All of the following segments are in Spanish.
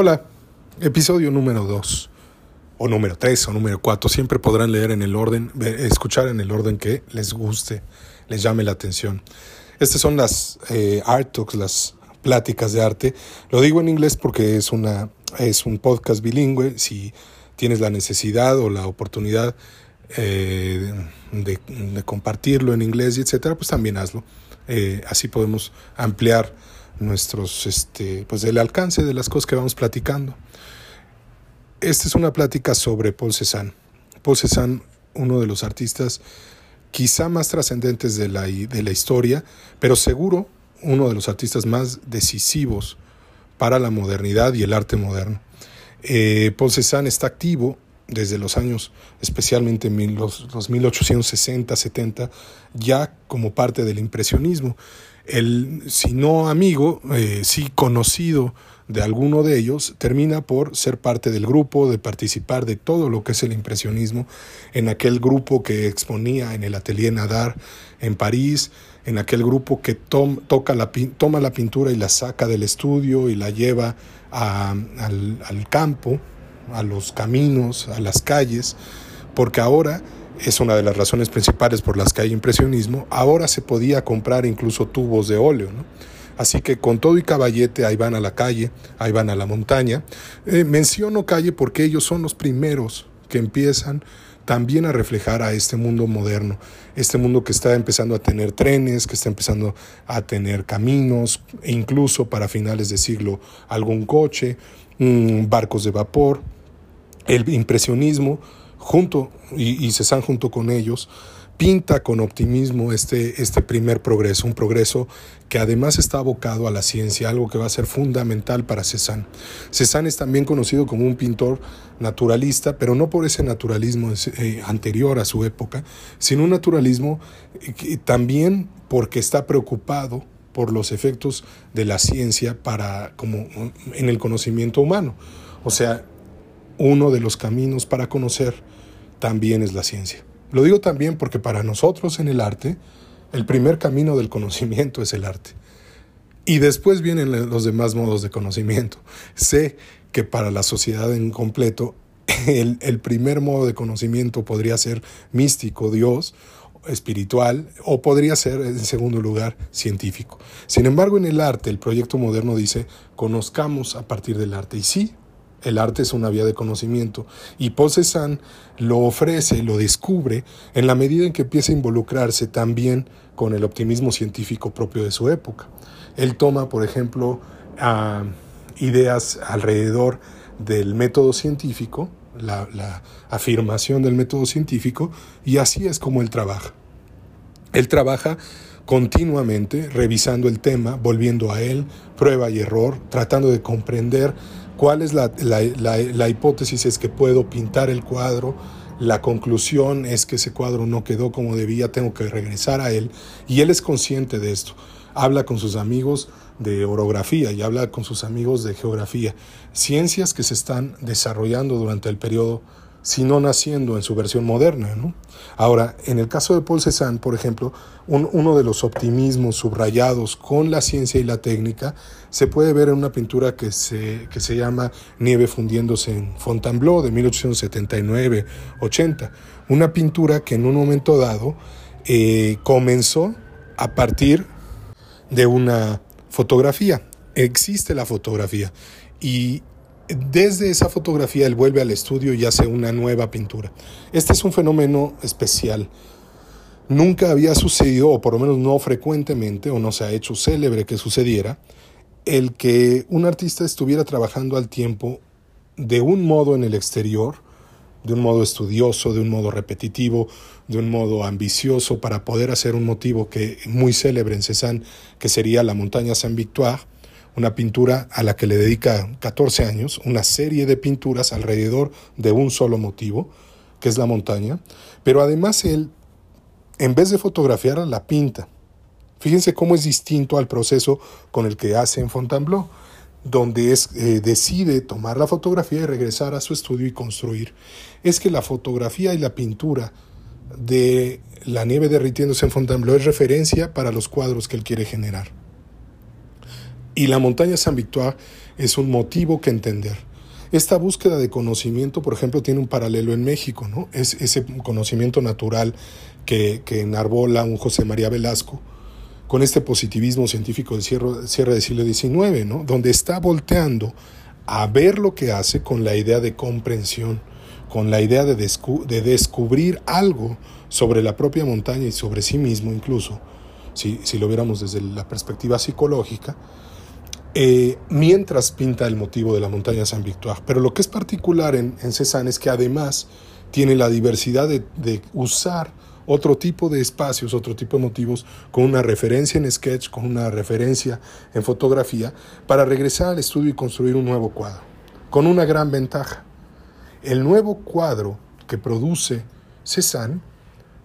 Hola, episodio número 2, o número 3, o número 4. Siempre podrán leer en el orden, escuchar en el orden que les guste, les llame la atención. Estas son las eh, Art Talks, las pláticas de arte. Lo digo en inglés porque es, una, es un podcast bilingüe. Si tienes la necesidad o la oportunidad eh, de, compartirlo en inglés y etcétera, pues también hazlo. Eh, así podemos ampliar nuestros, este, pues el alcance de las cosas que vamos platicando. Esta es una plática sobre Paul Cézanne. Paul Cézanne, uno de los artistas quizá más trascendentes de la, de la historia, pero seguro uno de los artistas más decisivos para la modernidad y el arte moderno. Eh, Paul Cézanne está activo desde los años, especialmente los, los 1860-70, ya como parte del impresionismo. El, si no amigo, eh, sí conocido de alguno de ellos, termina por ser parte del grupo, de participar de todo lo que es el impresionismo, en aquel grupo que exponía en el Atelier Nadar en París, en aquel grupo que toca la, toma la pintura y la saca del estudio y la lleva al campo, a los caminos, a las calles, porque ahora es una de las razones principales por las que hay impresionismo, ahora se podía comprar incluso tubos de óleo. Así que con todo y caballete ahí van a la calle, ahí van a la montaña. Eh, menciono calle porque ellos son los primeros que empiezan también a reflejar a este mundo moderno, este mundo que está empezando a tener trenes, que está empezando a tener caminos, incluso para finales de siglo algún coche, mm, barcos de vapor, el impresionismo junto, y, y Cézanne junto con ellos, pinta con optimismo este, este primer progreso, un progreso que además está abocado a la ciencia, algo que va a ser fundamental para Cézanne. Cézanne es también conocido como un pintor naturalista, pero no por ese naturalismo eh, anterior a su época, sino un naturalismo también porque está preocupado por los efectos de la ciencia para, como, en el conocimiento humano. O sea, uno de los caminos para conocer también es la ciencia. Lo digo también porque para nosotros en el arte, el primer camino del conocimiento es el arte. Y después vienen los demás modos de conocimiento. Sé que para la sociedad en completo, el, primer modo de conocimiento podría ser místico, Dios, espiritual, o podría ser, en segundo lugar, científico. Sin embargo, en el arte, el proyecto moderno dice, conozcamos a partir del arte. Y sí, el arte es una vía de conocimiento y Paul lo ofrece, lo descubre en la medida en que empieza a involucrarse también con el optimismo científico propio de su época. Él toma, por ejemplo, ideas alrededor del método científico, la, la afirmación del método científico, y así es como él trabaja. Él trabaja continuamente revisando el tema, volviendo a él, prueba y error, tratando de comprender ¿Cuál es la, hipótesis? Es que puedo pintar el cuadro, la conclusión es que ese cuadro no quedó como debía, tengo que regresar a él. Y él es consciente de esto. Habla con sus amigos de orografía y habla con sus amigos de geografía. Ciencias que se están desarrollando durante el periodo sino naciendo en su versión moderna. ¿no? Ahora, en el caso de Paul Cézanne, por ejemplo, uno de los optimismos subrayados con la ciencia y la técnica se puede ver en una pintura que se, que se llama Nieve fundiéndose en Fontainebleau de 1879-80. Una pintura que en un momento dado eh, comenzó a partir de una fotografía. Existe la fotografía y desde esa fotografía él vuelve al estudio y hace una nueva pintura. Este es un fenómeno especial. Nunca había sucedido, o por lo menos no frecuentemente, o no se ha hecho célebre que sucediera, el que un artista estuviera trabajando al tiempo de un modo en el exterior, de un modo estudioso, de un modo repetitivo, de un modo ambicioso para poder hacer un motivo que muy célebre en Cézanne, que sería la montaña Saint-Victoire, una pintura a la que le dedica 14 años, una serie de pinturas alrededor de un solo motivo, que es la montaña, pero además él, en vez de fotografiarla, la pinta. Fíjense cómo es distinto al proceso con el que hace en Fontainebleau, donde es, eh, decide tomar la fotografía y regresar a su estudio y construir. Es que la fotografía y la pintura de la nieve derritiéndose en Fontainebleau es referencia para los cuadros que él quiere generar. Y la montaña Saint Victoire es un motivo que entender. Esta búsqueda de conocimiento, por ejemplo, tiene un paralelo en México, ¿no? Es ese conocimiento natural que, que enarbola un José María Velasco con este positivismo científico del cierre, cierre del siglo XIX, ¿no? Donde está volteando a ver lo que hace con la idea de comprensión, con la idea de, de descubrir algo sobre la propia montaña y sobre sí mismo incluso, si, si lo viéramos desde la perspectiva psicológica, eh, mientras pinta el motivo de la montaña San Victoire. Pero lo que es particular en, en Cézanne es que además tiene la diversidad de, de, usar otro tipo de espacios, otro tipo de motivos, con una referencia en sketch, con una referencia en fotografía, para regresar al estudio y construir un nuevo cuadro, con una gran ventaja. El nuevo cuadro que produce Cézanne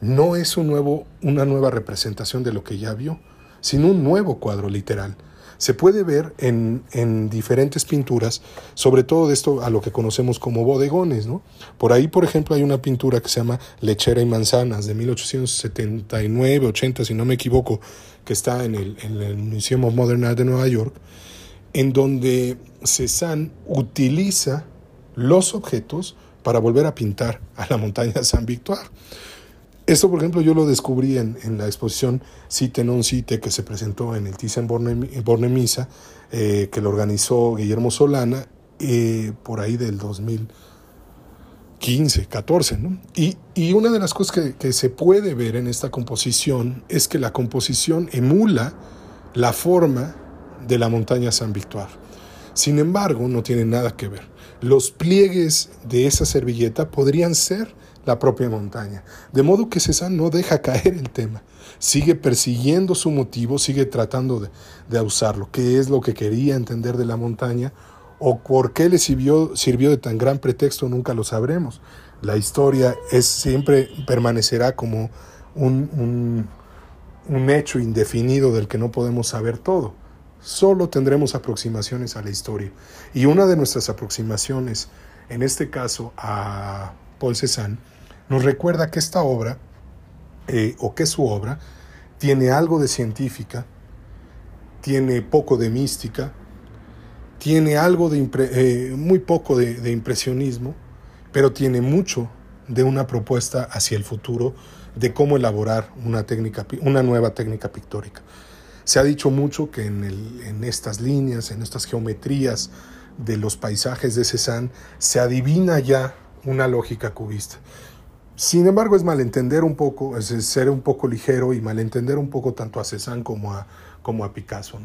no es un nuevo, una nueva representación de lo que ya vio, sino un nuevo cuadro literal se puede ver en, en, diferentes pinturas, sobre todo de esto a lo que conocemos como bodegones. ¿no? Por ahí, por ejemplo, hay una pintura que se llama Lechera y Manzanas de 1879-80, si no me equivoco, que está en el, el Museum of Modern Art de Nueva York, en donde Cézanne utiliza los objetos para volver a pintar a la montaña San Victoire. Esto, por ejemplo, yo lo descubrí en, en la exposición Cite non Cite que se presentó en el Thyssen-Bornemisza, eh, que lo organizó Guillermo Solana eh, por ahí del 2015, 14. ¿no? Y, y, una de las cosas que, que se puede ver en esta composición es que la composición emula la forma de la montaña San Victoire. Sin embargo, no tiene nada que ver. Los pliegues de esa servilleta podrían ser la propia montaña. De modo que Cézanne no deja caer el tema, sigue persiguiendo su motivo, sigue tratando de, de. ¿Qué es lo que quería entender de la montaña? ¿O por qué le sirvió, sirvió de tan gran pretexto? Nunca lo sabremos. La historia es, siempre permanecerá como un, un, un hecho indefinido del que no podemos saber todo. Solo tendremos aproximaciones a la historia. Y una de nuestras aproximaciones, en este caso a Paul Cézanne, nos recuerda que esta obra, eh, o que su obra, tiene algo de científica, tiene poco de mística, tiene algo de eh, muy poco de, impresionismo, pero tiene mucho de una propuesta hacia el futuro de cómo elaborar una, técnica, una nueva técnica pictórica. Se ha dicho mucho que en, en estas líneas, en estas geometrías de los paisajes de Cézanne, se adivina ya una lógica cubista. Sin embargo, es malentender un poco, es ser un poco ligero y malentender un poco tanto a Cézanne como a, como a Picasso.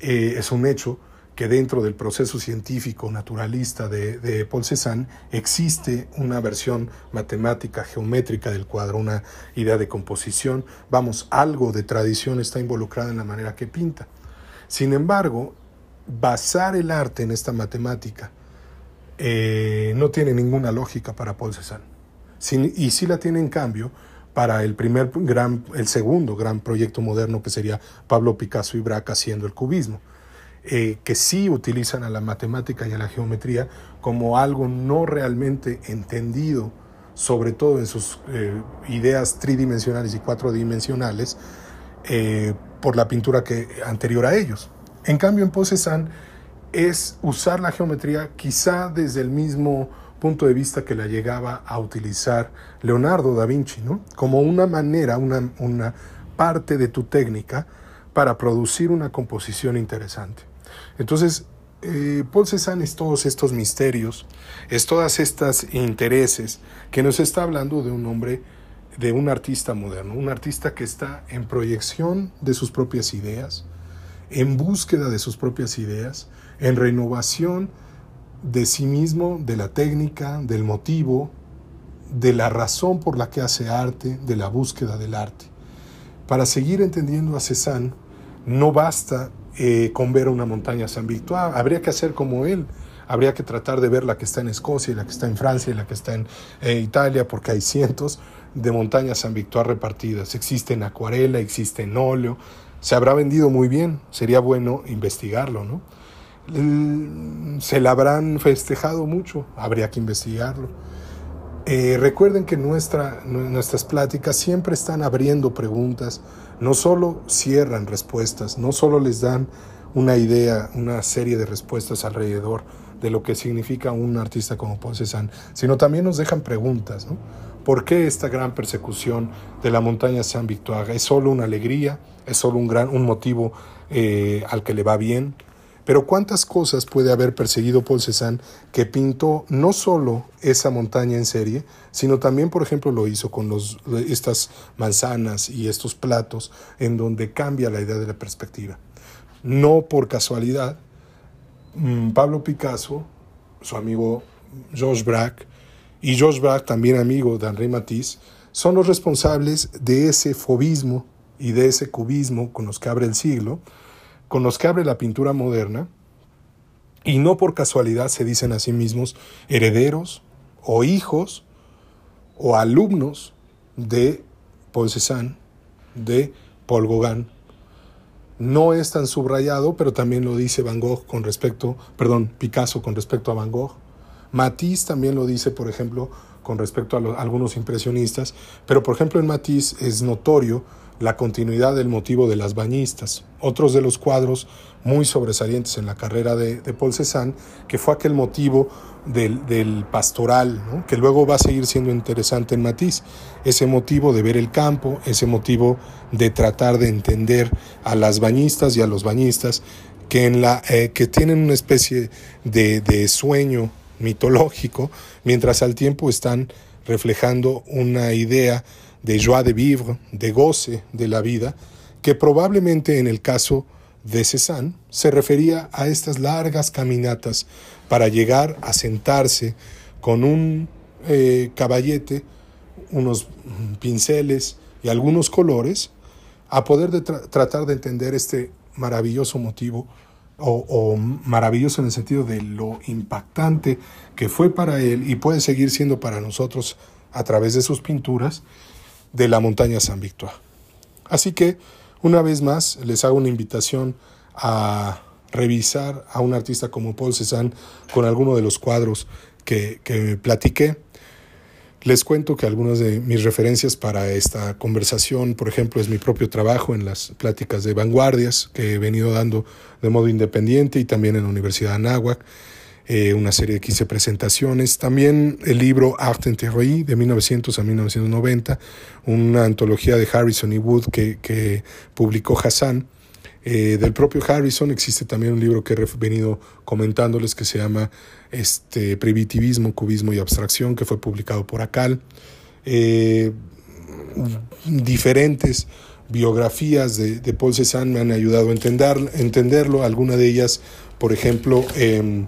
Eh, es un hecho que dentro del proceso científico naturalista de, de, Paul Cézanne existe una versión matemática, geométrica del cuadro, una idea de composición, vamos, algo de tradición está involucrada en la manera que pinta. Sin embargo, basar el arte en esta matemática eh, no tiene ninguna lógica para Paul Cézanne y sí la tiene en cambio para el primer gran, el segundo gran proyecto moderno que sería Pablo Picasso y Braque haciendo el cubismo, eh, que sí utilizan a la matemática y a la geometría como algo no realmente entendido, sobre todo en sus eh, ideas tridimensionales y cuatrodimensionales, eh, por la pintura que anterior a ellos. En cambio, en Posesan es usar la geometría quizá desde el mismo punto de vista que la llegaba a utilizar Leonardo da Vinci, ¿no? Como una manera, una, una parte de tu técnica para producir una composición interesante. Entonces, eh, Paul Cézanne es todos estos misterios, es todas estas intereses que nos está hablando de un hombre, de un artista moderno, un artista que está en proyección de sus propias ideas, en búsqueda de sus propias ideas, en renovación de sí mismo, de la técnica, del motivo, de la razón por la que hace arte, de la búsqueda del arte. Para seguir entendiendo a Cézanne, no basta eh, con ver una montaña San Victoire, habría que hacer como él, habría que tratar de ver la que está en Escocia, la que está en Francia, la que está en eh, Italia, porque hay cientos de montañas San Victoire repartidas. Existe en acuarela, existe en óleo, se habrá vendido muy bien, sería bueno investigarlo, ¿no? Se la habrán festejado mucho, habría que investigarlo. Eh, recuerden que nuestra, nuestras pláticas siempre están abriendo preguntas, no solo cierran respuestas, no solo les dan una idea, una serie de respuestas alrededor de lo que significa un artista como Paul Cézanne, sino también nos dejan preguntas. ¿Por qué esta gran persecución de la montaña Saint Victoire? ¿Es solo una alegría? ¿Es solo un, gran, un motivo eh, al que le va bien? Pero cuántas cosas puede haber perseguido Paul Cézanne que pintó no solo esa montaña en serie, sino también, por ejemplo, lo hizo con estas manzanas y estos platos, en donde cambia la idea de la perspectiva. No por casualidad, mm, Pablo Picasso, su amigo Georges Braque, y Georges Braque, también amigo de Henri Matisse, son los responsables de ese fobismo y de ese cubismo con los que abre el siglo, con los que abre la pintura moderna, y no por casualidad se dicen a sí mismos herederos o hijos o alumnos de Paul Cézanne, de Paul Gauguin. No es tan subrayado, pero también lo dice Van Gogh con respecto, perdón, Picasso con respecto a Van Gogh. Matisse también lo dice, por ejemplo, con respecto a, algunos impresionistas, pero por ejemplo en Matisse es notorio la continuidad del motivo de las bañistas. Otros de los cuadros muy sobresalientes en la carrera de, Paul Cézanne, que fue aquel motivo del, pastoral, que luego va a seguir siendo interesante en Matisse. Ese motivo de ver el campo, ese motivo de tratar de entender a las bañistas y a los bañistas, que, en la, eh, que tienen una especie de, de sueño mitológico, mientras al tiempo están reflejando una idea de joie de vivre, de goce de la vida, que probablemente en el caso de Cézanne se refería a estas largas caminatas para llegar a sentarse con un eh, caballete, unos pinceles y algunos colores, a poder tratar de entender este maravilloso motivo o, maravilloso en el sentido de lo impactante que fue para él y puede seguir siendo para nosotros a través de sus pinturas de la montaña San Victoire. Así que, una vez más, les hago una invitación a revisar a un artista como Paul Cézanne con alguno de los cuadros que, que platiqué. Les cuento que algunas de mis referencias para esta conversación, por ejemplo, es mi propio trabajo en las pláticas de vanguardias que he venido dando de modo independiente y también en la Universidad de Anáhuac. Eh, una serie de 15 presentaciones. También el libro Art en de 1900 a 1990, una antología de Harrison y Wood que, publicó Hassan. Eh, del propio Harrison existe también un libro que he venido comentándoles que se llama este, Primitivismo, Cubismo y Abstracción, que fue publicado por Acal. Eh, diferentes biografías de, Paul Cézanne me han ayudado a entender, entenderlo, alguna de ellas, por ejemplo, em,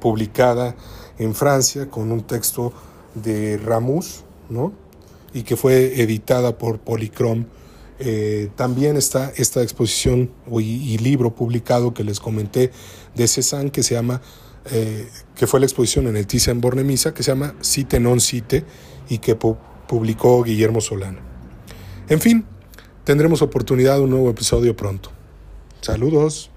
publicada en Francia con un texto de Ramus, ¿no? y que fue editada por Polychrome. Eh, también está esta exposición y, libro publicado que les comenté de Cézanne que se llama, eh, que fue la exposición en el Thyssen Bornemisa, que se llama Cite non Cite y que publicó Guillermo Solano. En fin, tendremos oportunidad de un nuevo episodio pronto. Saludos.